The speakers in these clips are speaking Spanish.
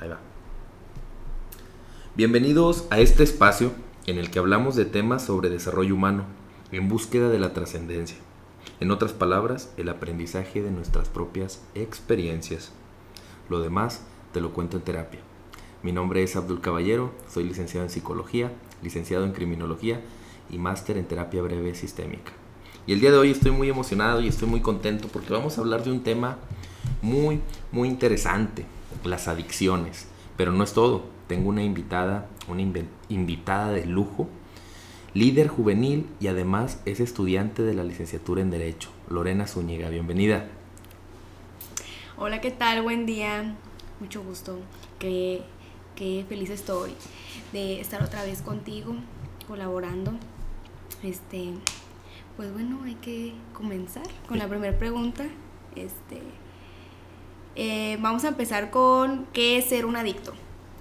Ahí va. Bienvenidos a este espacio en el que hablamos de temas sobre desarrollo humano en búsqueda de la trascendencia. En otras palabras, el aprendizaje de nuestras propias experiencias. Lo demás te lo cuento en terapia. Mi nombre es Abdul Caballero, soy licenciado en psicología, licenciado en criminología y máster en terapia breve sistémica. Y el día de hoy estoy muy emocionado y estoy muy contento porque vamos a hablar de un tema muy, muy interesante, las adicciones. Pero no es todo, tengo una invitada, una invitada de lujo, líder juvenil y además es estudiante de la licenciatura en Derecho, Lorena Zúñiga. Bienvenida. Hola, ¿qué tal? Buen día. Mucho gusto. Qué, qué feliz estoy de estar otra vez contigo, colaborando. Este, pues bueno, hay que comenzar con la primera pregunta. Este, eh, vamos a empezar con qué es ser un adicto.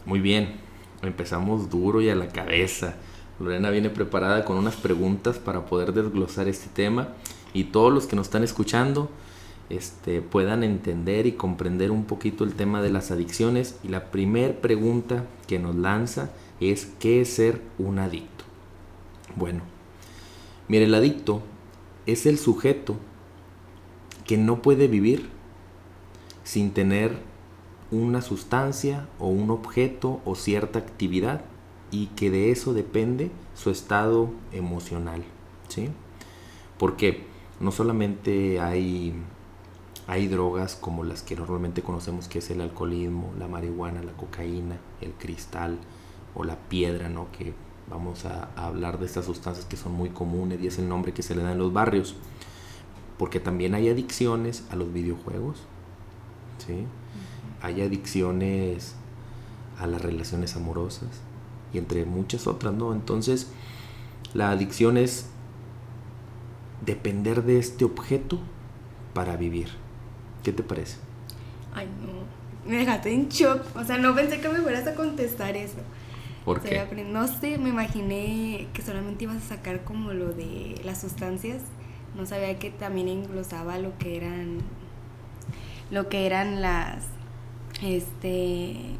Muy bien, empezamos duro y a la cabeza. Lorena viene preparada con unas preguntas para poder desglosar este tema y todos los que nos están escuchando este, puedan entender y comprender un poquito el tema de las adicciones. Y la primera pregunta que nos lanza es ¿qué es ser un adicto? Bueno, mire, el adicto es el sujeto que no puede vivir sin tener una sustancia o un objeto o cierta actividad y que de eso depende su estado emocional, ¿sí? Porque no solamente hay, hay drogas como las que normalmente conocemos que es el alcoholismo, la marihuana, la cocaína, el cristal o la piedra, ¿no? Que vamos a, a hablar de estas sustancias que son muy comunes y es el nombre que se le da en los barrios. Porque también hay adicciones a los videojuegos, ¿sí? Hay adicciones a las relaciones amorosas y entre muchas otras, ¿no? Entonces, la adicción es depender de este objeto para vivir. ¿Qué te parece? Ay, no. Me dejaste en shock. O sea, no pensé que me fueras a contestar eso. ¿Por qué? no sé, me imaginé que solamente ibas a sacar como lo de las sustancias. No sabía que también englosaba lo que eran lo que eran las este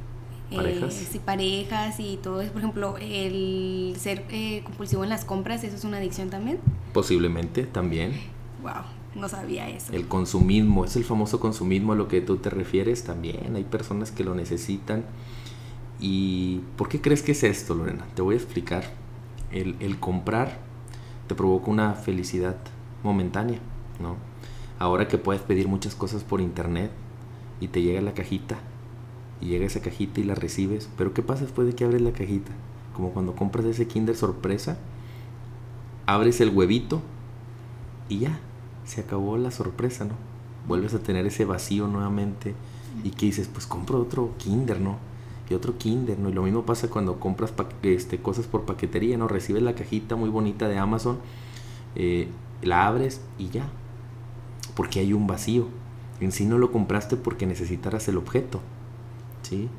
parejas. Eh, parejas y todo eso. Por ejemplo, el ser eh, compulsivo en las compras, ¿eso es una adicción también? Posiblemente, también. Wow, no sabía eso. El consumismo, es el famoso consumismo a lo que tú te refieres también. Hay personas que lo necesitan. ¿Y por qué crees que es esto, Lorena? Te voy a explicar. El, el comprar te provoca una felicidad momentánea, ¿no? Ahora que puedes pedir muchas cosas por internet y te llega la cajita y llega esa cajita y la recibes, pero ¿qué pasa después de que abres la cajita? Como cuando compras ese Kinder sorpresa, abres el huevito y ya, se acabó la sorpresa, ¿no? Vuelves a tener ese vacío nuevamente y que dices, pues compro otro Kinder, ¿no? Y otro Kinder, ¿no? Y lo mismo pasa cuando compras este, cosas por paquetería, ¿no? Recibes la cajita muy bonita de Amazon, eh, la abres y ya, porque hay un vacío. En sí no lo compraste porque necesitaras el objeto. ¿sí?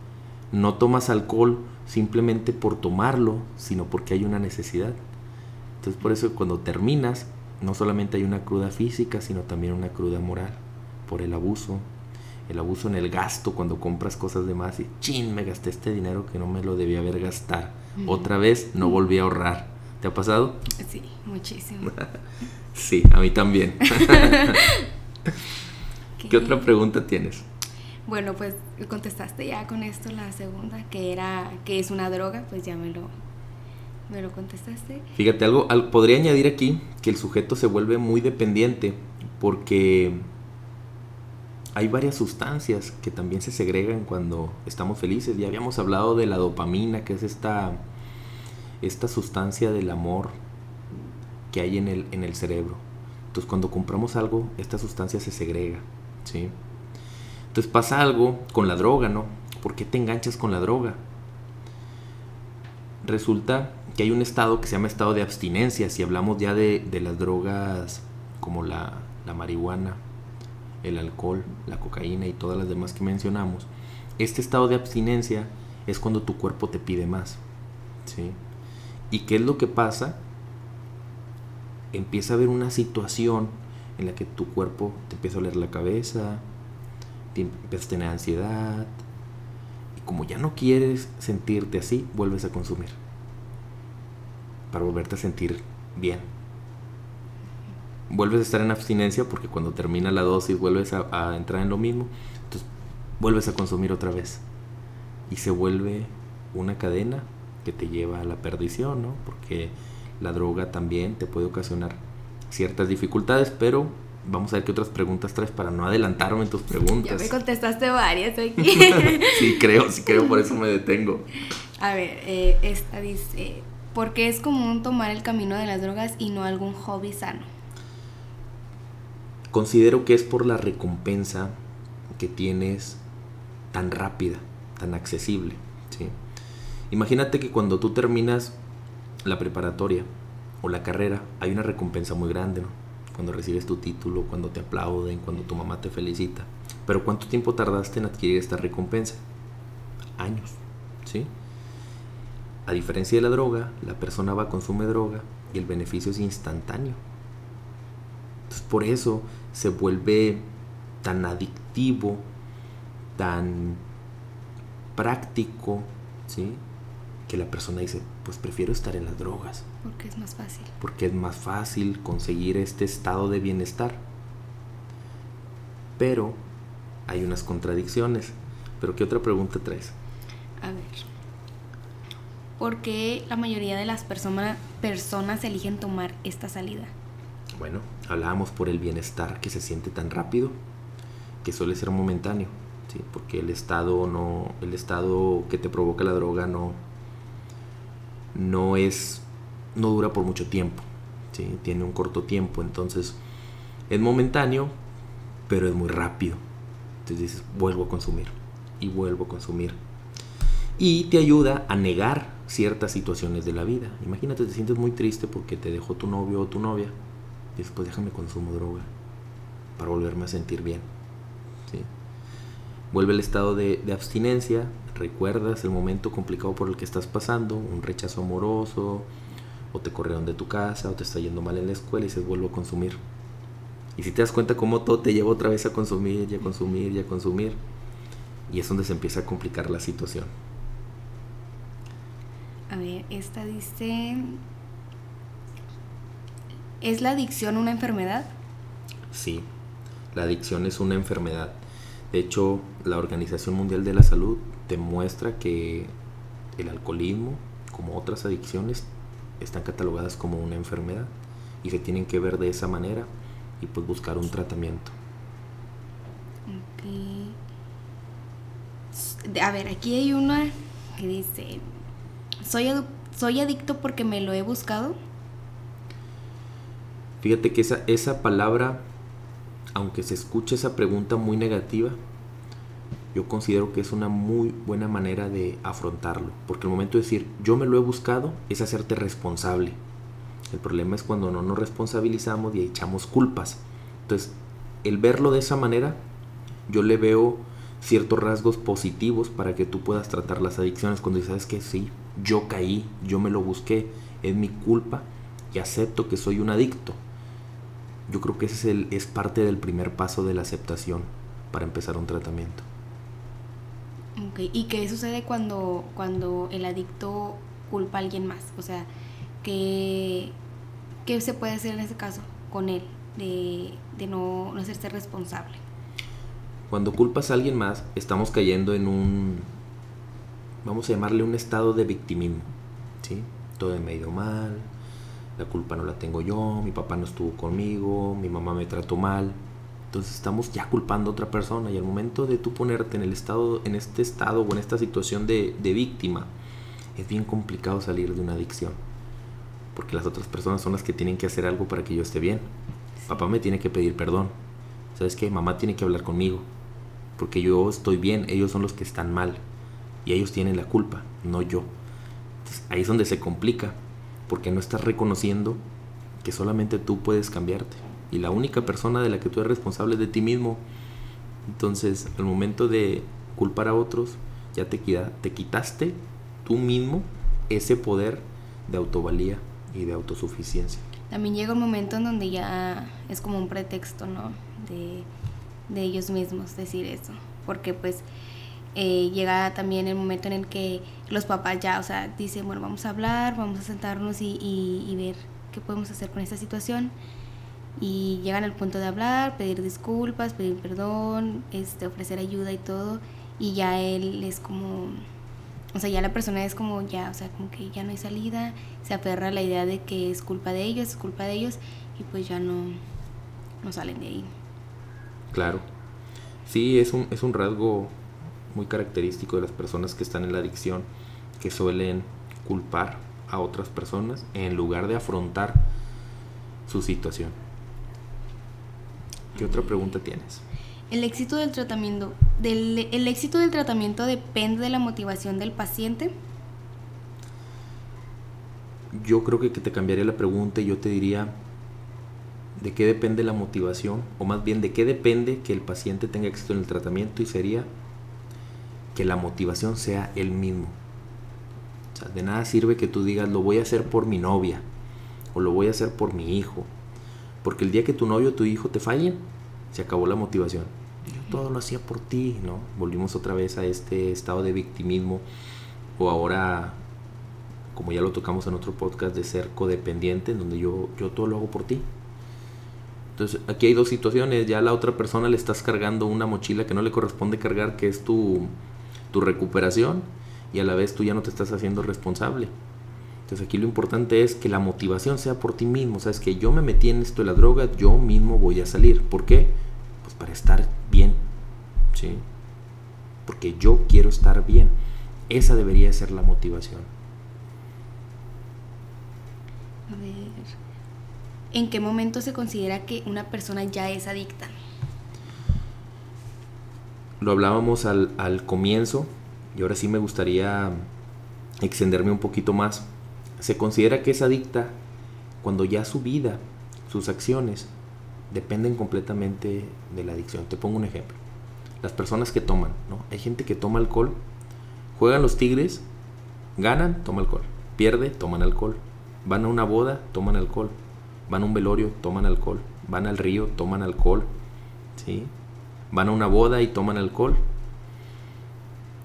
No tomas alcohol simplemente por tomarlo, sino porque hay una necesidad. Entonces por eso cuando terminas, no solamente hay una cruda física, sino también una cruda moral, por el abuso, el abuso en el gasto cuando compras cosas de más y chin, me gasté este dinero que no me lo debía haber gastado. Otra vez no volví a ahorrar. ¿Te ha pasado? Sí, muchísimo. sí, a mí también. ¿Qué otra pregunta tienes? Bueno, pues contestaste ya con esto la segunda, que era que es una droga, pues ya me lo me lo contestaste. Fíjate, algo podría añadir aquí que el sujeto se vuelve muy dependiente porque hay varias sustancias que también se segregan cuando estamos felices. Ya habíamos hablado de la dopamina, que es esta esta sustancia del amor que hay en el, en el cerebro. Entonces cuando compramos algo, esta sustancia se segrega, ¿sí? Entonces pasa algo con la droga, ¿no? ¿Por qué te enganchas con la droga? Resulta que hay un estado que se llama estado de abstinencia, si hablamos ya de, de las drogas como la, la marihuana, el alcohol, la cocaína y todas las demás que mencionamos. Este estado de abstinencia es cuando tu cuerpo te pide más, ¿sí? ¿Y qué es lo que pasa? Empieza a haber una situación en la que tu cuerpo te empieza a oler la cabeza, empiezas a tener ansiedad. Y como ya no quieres sentirte así, vuelves a consumir. Para volverte a sentir bien. Vuelves a estar en abstinencia porque cuando termina la dosis vuelves a, a entrar en lo mismo. Entonces vuelves a consumir otra vez. Y se vuelve una cadena que te lleva a la perdición, ¿no? Porque la droga también te puede ocasionar ciertas dificultades, pero vamos a ver qué otras preguntas traes para no adelantarme en tus preguntas. Ya me contestaste varias aquí. sí, creo, sí creo, por eso me detengo. A ver, eh, esta dice, ¿por qué es común tomar el camino de las drogas y no algún hobby sano? Considero que es por la recompensa que tienes tan rápida, tan accesible. ¿sí? Imagínate que cuando tú terminas la preparatoria o la carrera, hay una recompensa muy grande, ¿no? Cuando recibes tu título, cuando te aplauden, cuando tu mamá te felicita. Pero ¿cuánto tiempo tardaste en adquirir esta recompensa? Años, ¿sí? A diferencia de la droga, la persona va, consume droga y el beneficio es instantáneo. Entonces por eso se vuelve tan adictivo, tan práctico, ¿sí? Que la persona dice, pues prefiero estar en las drogas. Porque es más fácil. Porque es más fácil conseguir este estado de bienestar. Pero hay unas contradicciones. Pero ¿qué otra pregunta traes? A ver. ¿Por qué la mayoría de las personas personas eligen tomar esta salida? Bueno, hablábamos por el bienestar que se siente tan rápido, que suele ser momentáneo, ¿sí? porque el estado no, el estado que te provoca la droga no, no es, no dura por mucho tiempo, tiene un corto tiempo, entonces es momentáneo, pero es muy rápido. Entonces dices, vuelvo a consumir y vuelvo a consumir. Y te ayuda a negar ciertas situaciones de la vida. Imagínate, te sientes muy triste porque te dejó tu novio o tu novia. Y después déjame consumo droga para volverme a sentir bien. ¿sí? Vuelve el estado de, de, abstinencia, recuerdas el momento complicado por el que estás pasando, un rechazo amoroso, o te corrieron de tu casa, o te está yendo mal en la escuela y se vuelve a consumir. Y si te das cuenta cómo todo te lleva otra vez a consumir, y a consumir, y a consumir, y es donde se empieza a complicar la situación. A ver, esta dice, ¿es la adicción una enfermedad? Sí, la adicción es una enfermedad. De hecho, la Organización Mundial de la Salud demuestra que el alcoholismo, como otras adicciones, están catalogadas como una enfermedad y se tienen que ver de esa manera y pues buscar un tratamiento. Okay. A ver, aquí hay una que dice, ¿soy, soy adicto porque me lo he buscado? Fíjate que esa, esa palabra aunque se escuche esa pregunta muy negativa, yo considero que es una muy buena manera de afrontarlo. Porque el momento de decir, yo me lo he buscado, es hacerte responsable. El problema es cuando no nos responsabilizamos y echamos culpas. Entonces, el verlo de esa manera, yo le veo ciertos rasgos positivos para que tú puedas tratar las adicciones. Cuando sabes que sí, yo caí, yo me lo busqué, es mi culpa y acepto que soy un adicto yo creo que ese es, el, es parte del primer paso de la aceptación para empezar un tratamiento. ¿Y qué sucede cuando, cuando el adicto culpa a alguien más? O sea, ¿qué, qué se puede hacer en ese caso con él de, de no, no hacerse responsable? Cuando culpas a alguien más, estamos cayendo en un, vamos a llamarle un estado de victimismo. ¿sí? Todo me ha ido mal, la culpa no la tengo yo, mi papá no estuvo conmigo, mi mamá me trató mal. Entonces estamos ya culpando a otra persona y al momento de tú ponerte en el estado, en este estado o en esta situación de, víctima, es bien complicado salir de una adicción. Porque las otras personas son las que tienen que hacer algo para que yo esté bien. Papá me tiene que pedir perdón. ¿Sabes qué? Mamá tiene que hablar conmigo. Porque yo estoy bien, ellos son los que están mal. Y ellos tienen la culpa, no yo. Ahí es donde se complica porque no estás reconociendo que solamente tú puedes cambiarte y la única persona de la que tú eres responsable es de ti mismo. Entonces, al momento de culpar a otros, ya te, te quitaste tú mismo ese poder de autovalía y de autosuficiencia. También llega un momento en donde ya es como un pretexto, ¿no? De, de ellos mismos decir eso. Porque pues eh, llega también el momento en el que los papás ya, o sea, dicen, bueno, vamos a hablar, vamos a sentarnos y, y, ver qué podemos hacer con esta situación. Y llegan al punto de hablar, pedir disculpas, pedir perdón, este, ofrecer ayuda y todo. Y ya él es como, o sea, ya la persona es como ya, o sea, como que ya no hay salida, se aferra a la idea de que es culpa de ellos, es culpa de ellos, y pues ya no, no salen de ahí. Claro. Sí, es un, es un rasgo muy característico de las personas que están en la adicción, que suelen culpar a otras personas en lugar de afrontar su situación. ¿Qué otra pregunta tienes? El éxito del tratamiento, del, el éxito del tratamiento depende de la motivación del paciente. Yo creo que te cambiaría la pregunta y yo te diría de qué depende la motivación, o más bien de qué depende que el paciente tenga éxito en el tratamiento y sería que la motivación sea el mismo. O sea, de nada sirve que tú digas, lo voy a hacer por mi novia, o lo voy a hacer por mi hijo, porque el día que tu novio o tu hijo te fallen, se acabó la motivación. Yo todo lo hacía por ti, ¿no? Volvimos otra vez a este estado de victimismo, o ahora, como ya lo tocamos en otro podcast, de ser codependiente, en donde yo, yo todo lo hago por ti. Entonces, aquí hay dos situaciones. Ya a la otra persona le estás cargando una mochila que no le corresponde cargar, que es tu, tu recuperación, y a la vez tú ya no te estás haciendo responsable. Entonces aquí lo importante es que la motivación sea por ti mismo. O sea, es que yo me metí en esto de la droga, yo mismo voy a salir. ¿Por qué? Pues para estar bien. ¿Sí? Porque yo quiero estar bien. Esa debería ser la motivación. A ver. ¿En qué momento se considera que una persona ya es adicta? Lo hablábamos al, comienzo y ahora sí me gustaría extenderme un poquito más. Se considera que es adicta cuando ya su vida, sus acciones, dependen completamente de la adicción. Te pongo un ejemplo. Las personas que toman, ¿no? Hay gente que toma alcohol, juegan los tigres, ganan, toma alcohol, pierde, toman alcohol, van a una boda, toman alcohol, van a un velorio, toman alcohol, van al río, toman alcohol, ¿sí? Van a una boda y toman alcohol.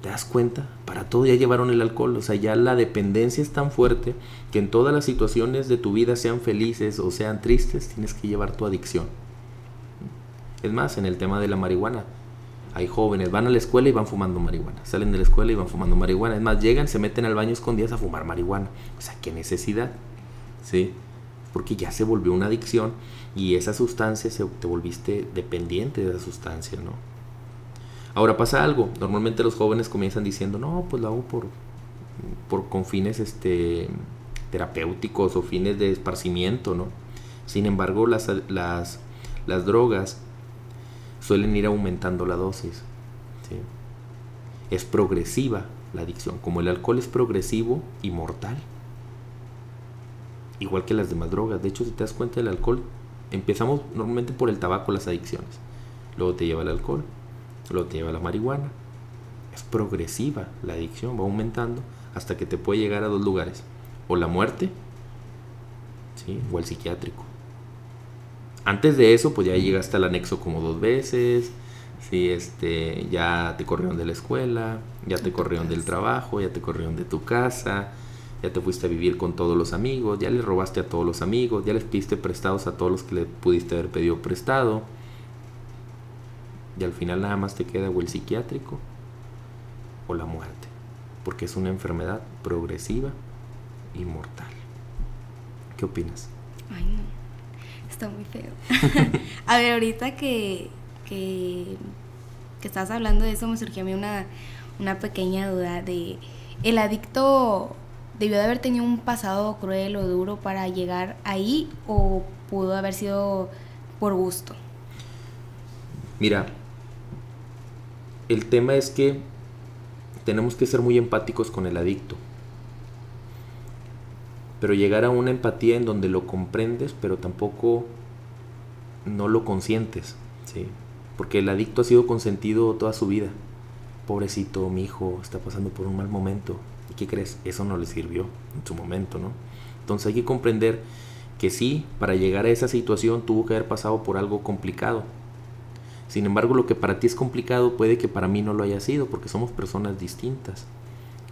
¿Te das cuenta? Para todo ya llevaron el alcohol, o sea, ya la dependencia es tan fuerte que en todas las situaciones de tu vida, sean felices o sean tristes, tienes que llevar tu adicción. Es más, en el tema de la marihuana, hay jóvenes, van a la escuela y van fumando marihuana, salen de la escuela y van fumando marihuana, es más, llegan, se meten al baño escondidas a fumar marihuana. O sea, qué necesidad, ¿sí? porque ya se volvió una adicción y esa sustancia se, te volviste dependiente de esa sustancia, ¿no? Ahora pasa algo, normalmente los jóvenes comienzan diciendo, no, pues lo hago por, por con fines este, terapéuticos o fines de esparcimiento, ¿no? Sin embargo, las, las, las drogas suelen ir aumentando la dosis. ¿sí? Es progresiva la adicción, como el alcohol es progresivo y mortal igual que las demás drogas. De hecho, si te das cuenta del alcohol, empezamos normalmente por el tabaco, las adicciones. Luego te lleva el alcohol, luego te lleva la marihuana. Es progresiva la adicción, va aumentando hasta que te puede llegar a dos lugares. O la muerte, ¿sí? o el psiquiátrico. Antes de eso, pues ya llegaste al anexo como dos veces. Sí, este, ya te corrieron de la escuela, ya te corrieron del trabajo, ya te corrieron de tu casa, ya te fuiste a vivir con todos los amigos, ya le robaste a todos los amigos, ya les piste prestados a todos los que le pudiste haber pedido prestado. Y al final nada más te queda o el psiquiátrico o la muerte, porque es una enfermedad progresiva y mortal. ¿Qué opinas? Ay, no. Está muy feo. a ver, ahorita que, que, que estás hablando de eso, me surgió a mí una, una pequeña duda de el adicto debió de haber tenido un pasado cruel o duro para llegar ahí o pudo haber sido por gusto? Mira, el tema es que tenemos que ser muy empáticos con el adicto. Pero llegar a una empatía en donde lo comprendes, pero tampoco no lo consientes, ¿sí? Porque el adicto ha sido consentido toda su vida. Pobrecito, mi hijo está pasando por un mal momento. ¿Y qué crees? Eso no le sirvió en su momento, ¿no? Entonces hay que comprender que sí, para llegar a esa situación tuvo que haber pasado por algo complicado. Sin embargo, lo que para ti es complicado puede que para mí no lo haya sido, porque somos personas distintas.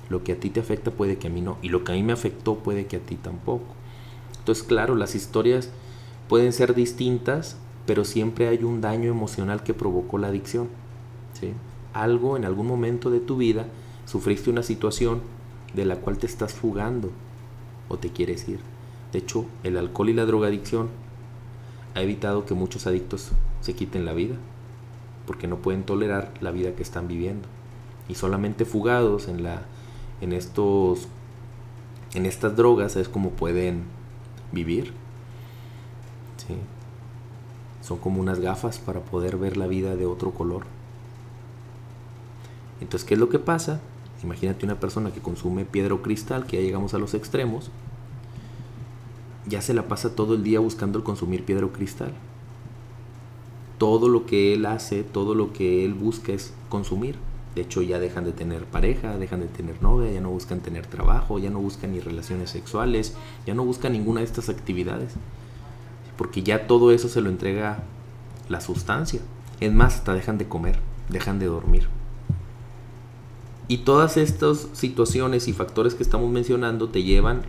Lo que a ti te afecta puede que a mí no, y lo que a mí me afectó puede que a ti tampoco. Entonces, claro, las historias pueden ser distintas, pero siempre hay un daño emocional que provocó la adicción. ¿sí? Algo en algún momento de tu vida, sufriste una situación de la cual te estás fugando o te quieres ir. De hecho, el alcohol y la drogadicción ha evitado que muchos adictos se quiten la vida, porque no pueden tolerar la vida que están viviendo. Y solamente fugados en, la, en, estos, en estas drogas es como pueden vivir. Son como unas gafas para poder ver la vida de otro color. Entonces, ¿qué es lo que pasa? Imagínate una persona que consume piedra o cristal, que ya llegamos a los extremos, ya se la pasa todo el día buscando el consumir piedra o cristal. Todo lo que él hace, todo lo que él busca es consumir. De hecho, ya dejan de tener pareja, dejan de tener novia, ya no buscan tener trabajo, ya no buscan ni relaciones sexuales, ya no buscan ninguna de estas actividades. Porque ya todo eso se lo entrega la sustancia. Es más, hasta dejan de comer, dejan de dormir. Y todas estas situaciones y factores que estamos mencionando te llevan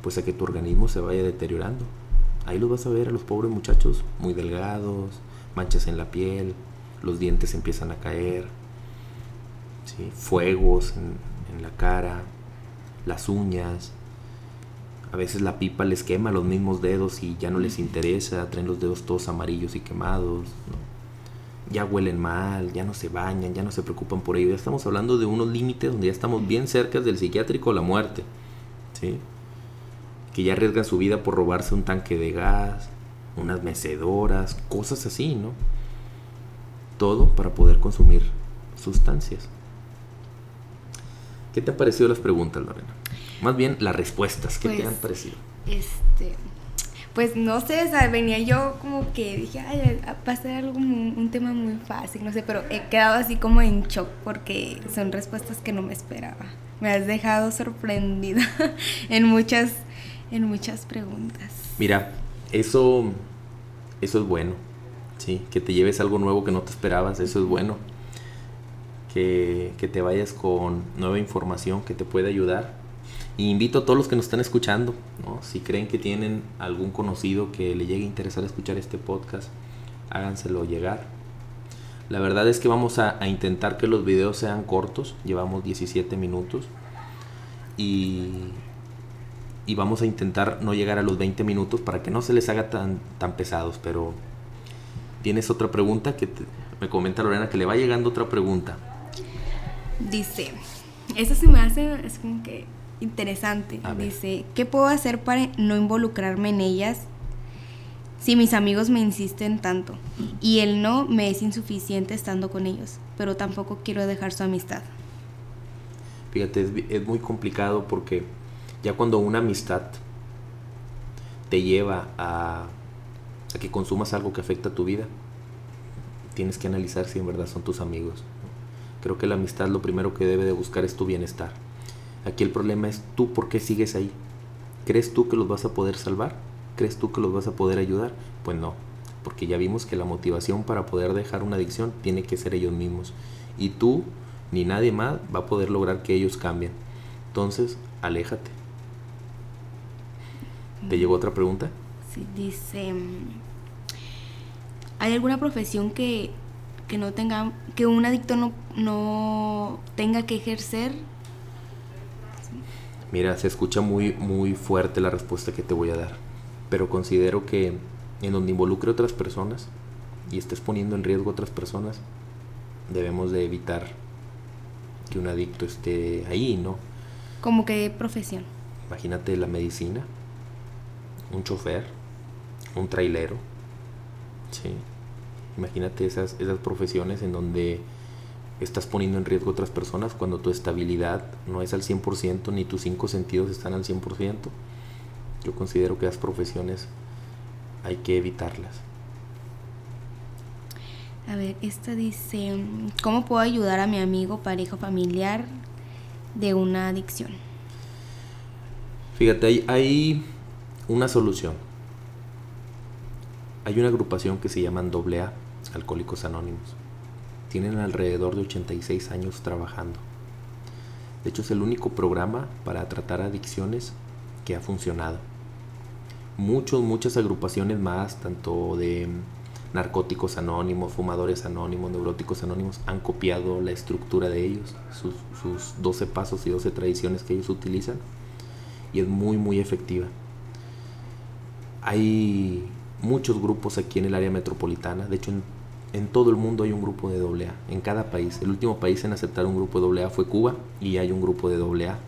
pues a que tu organismo se vaya deteriorando. Ahí los vas a ver a los pobres muchachos muy delgados, manchas en la piel, los dientes empiezan a caer, fuegos en, en la cara, las uñas, a veces la pipa les quema los mismos dedos y ya no les interesa, traen los dedos todos amarillos y quemados, ya huelen mal, ya no se bañan, ya no se preocupan por ello. Ya estamos hablando de unos límites donde ya estamos bien cerca del psiquiátrico o la muerte. ¿sí? Que ya arriesgan su vida por robarse un tanque de gas, unas mecedoras, cosas así, ¿no? Todo para poder consumir sustancias. ¿Qué te han parecido las preguntas, Lorena? Más bien las respuestas, ¿qué te Pues, han parecido? Este, pues no sé, o sea, venía yo como que dije, ay, va a ser algo muy- un tema muy fácil, no sé, pero he quedado así como en shock porque son respuestas que no me esperaba. Me has dejado sorprendida en muchas, en muchas preguntas. Mira, eso, eso es bueno, ¿sí? Que te lleves algo nuevo que no te esperabas, eso es bueno. Que, que te vayas con nueva información que te puede ayudar. Invito a todos los que nos están escuchando, ¿no? Si creen que tienen algún conocido que le llegue a interesar escuchar este podcast, háganselo llegar. La verdad es que vamos a, a intentar que los videos sean cortos, llevamos 17 minutos. Y, y vamos a intentar no llegar a los 20 minutos para que no se les haga tan, tan pesados. Pero tienes otra pregunta que te- me comenta Lorena que le va llegando otra pregunta. Dice, eso se me hace, es como que interesante. Dice, ¿qué puedo hacer para no involucrarme en ellas si mis amigos me insisten tanto? Y el no me es insuficiente estando con ellos, pero tampoco quiero dejar su amistad. Fíjate, es muy complicado porque ya cuando una amistad te lleva a, que consumas algo que afecta a tu vida, tienes que analizar si en verdad son tus amigos. Creo que la amistad lo primero que debe de buscar es tu bienestar. Aquí el problema es tú por qué sigues ahí. ¿Crees tú que los vas a poder salvar? ¿Crees tú que los vas a poder ayudar? Pues no, porque ya vimos que la motivación para poder dejar una adicción tiene que ser ellos mismos. Y tú ni nadie más va a poder lograr que ellos cambien. Entonces, aléjate. ¿Te llegó otra pregunta? Sí, dice, ¿hay alguna profesión que, que no tenga, que un adicto no, no tenga que ejercer? Mira, se escucha muy, muy fuerte la respuesta que te voy a dar, pero considero que en donde involucre otras personas y estés poniendo en riesgo a otras personas, debemos de evitar que un adicto esté ahí, ¿no? Como que profesión. Imagínate la medicina, un chofer, un trailero, ¿sí? Imagínate esas, esas profesiones en donde estás poniendo en riesgo a otras personas cuando tu estabilidad no es al 100% ni tus cinco sentidos están al 100%. Yo considero que las profesiones hay que evitarlas. A ver, esta dice, ¿cómo puedo ayudar a mi amigo, pareja familiar de una adicción? Fíjate, hay, hay una solución. Hay una agrupación que se llaman AA, Alcohólicos Anónimos. Tienen alrededor de 86 años trabajando. De hecho es el único programa para tratar adicciones que ha funcionado. Muchos, muchas agrupaciones más, tanto de narcóticos anónimos, fumadores anónimos, neuróticos anónimos, han copiado la estructura de ellos, sus, sus 12 pasos y 12 tradiciones que ellos utilizan, y es muy, muy efectiva. Hay muchos grupos aquí en el área metropolitana, de hecho en, todo el mundo hay un grupo de AA, en cada país. El último país en aceptar un grupo de AA fue Cuba y hay un grupo de AA.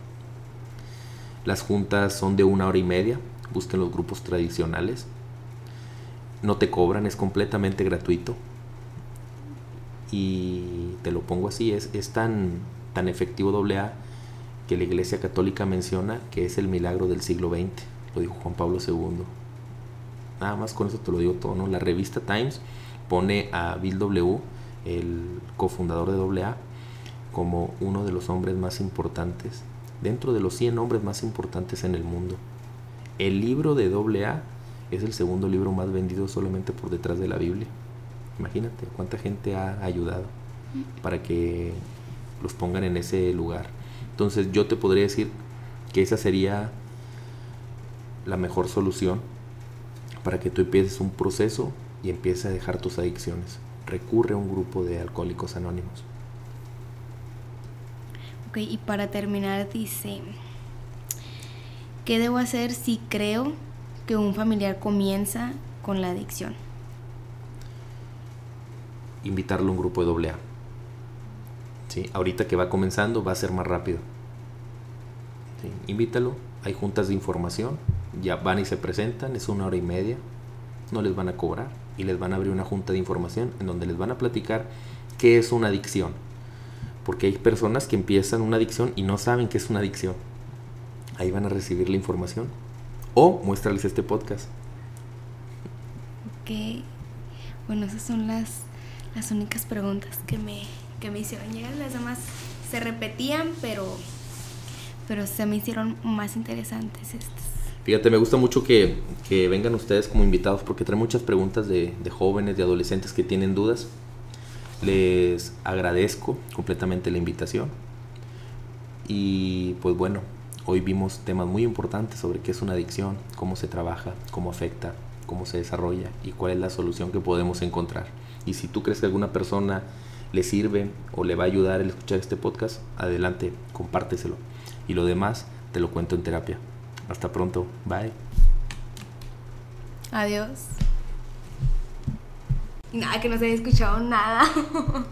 Las juntas son de una hora y media, busquen los grupos tradicionales. No te cobran, es completamente gratuito. Y te lo pongo así, es, es tan, tan efectivo AA que la Iglesia Católica menciona que es el milagro del siglo XX, lo dijo Juan Pablo II. Nada más con eso te lo digo todo, ¿no? La revista Times pone a Bill W., el cofundador de AA, como uno de los hombres más importantes, dentro de los 100 hombres más importantes en el mundo. El libro de AA es el segundo libro más vendido solamente por detrás de la Biblia. Imagínate cuánta gente ha ayudado para que los pongan en ese lugar. Entonces yo te podría decir que esa sería la mejor solución para que tú empieces un proceso y empieces a dejar tus adicciones. Recurre a un grupo de alcohólicos anónimos. Ok, y para terminar dice, ¿qué debo hacer si creo que un familiar comienza con la adicción? Invitarlo a un grupo de AA. ¿Sí? Ahorita que va comenzando va a ser más rápido. Invítalo, hay juntas de información, ya van y se presentan, es una hora y media, no les van a cobrar y les van a abrir una junta de información en donde les van a platicar qué es una adicción. Porque hay personas que empiezan una adicción y no saben qué es una adicción. Ahí van a recibir la información. O muéstrales este podcast. Ok. Bueno, esas son las, las únicas preguntas que me, que me hicieron llegar. Las demás se repetían, pero, pero se me hicieron más interesantes estas. Fíjate, me gusta mucho que, vengan ustedes como invitados porque traen muchas preguntas de, jóvenes, de adolescentes que tienen dudas. Les agradezco completamente la invitación. Y pues bueno, hoy vimos temas muy importantes sobre qué es una adicción, cómo se trabaja, cómo afecta, cómo se desarrolla y cuál es la solución que podemos encontrar. Y si tú crees que alguna persona le sirve o le va a ayudar el escuchar este podcast, adelante, compárteselo. Y lo demás te lo cuento en terapia. Hasta pronto. Bye. Adiós. Nada, que no se haya escuchado nada.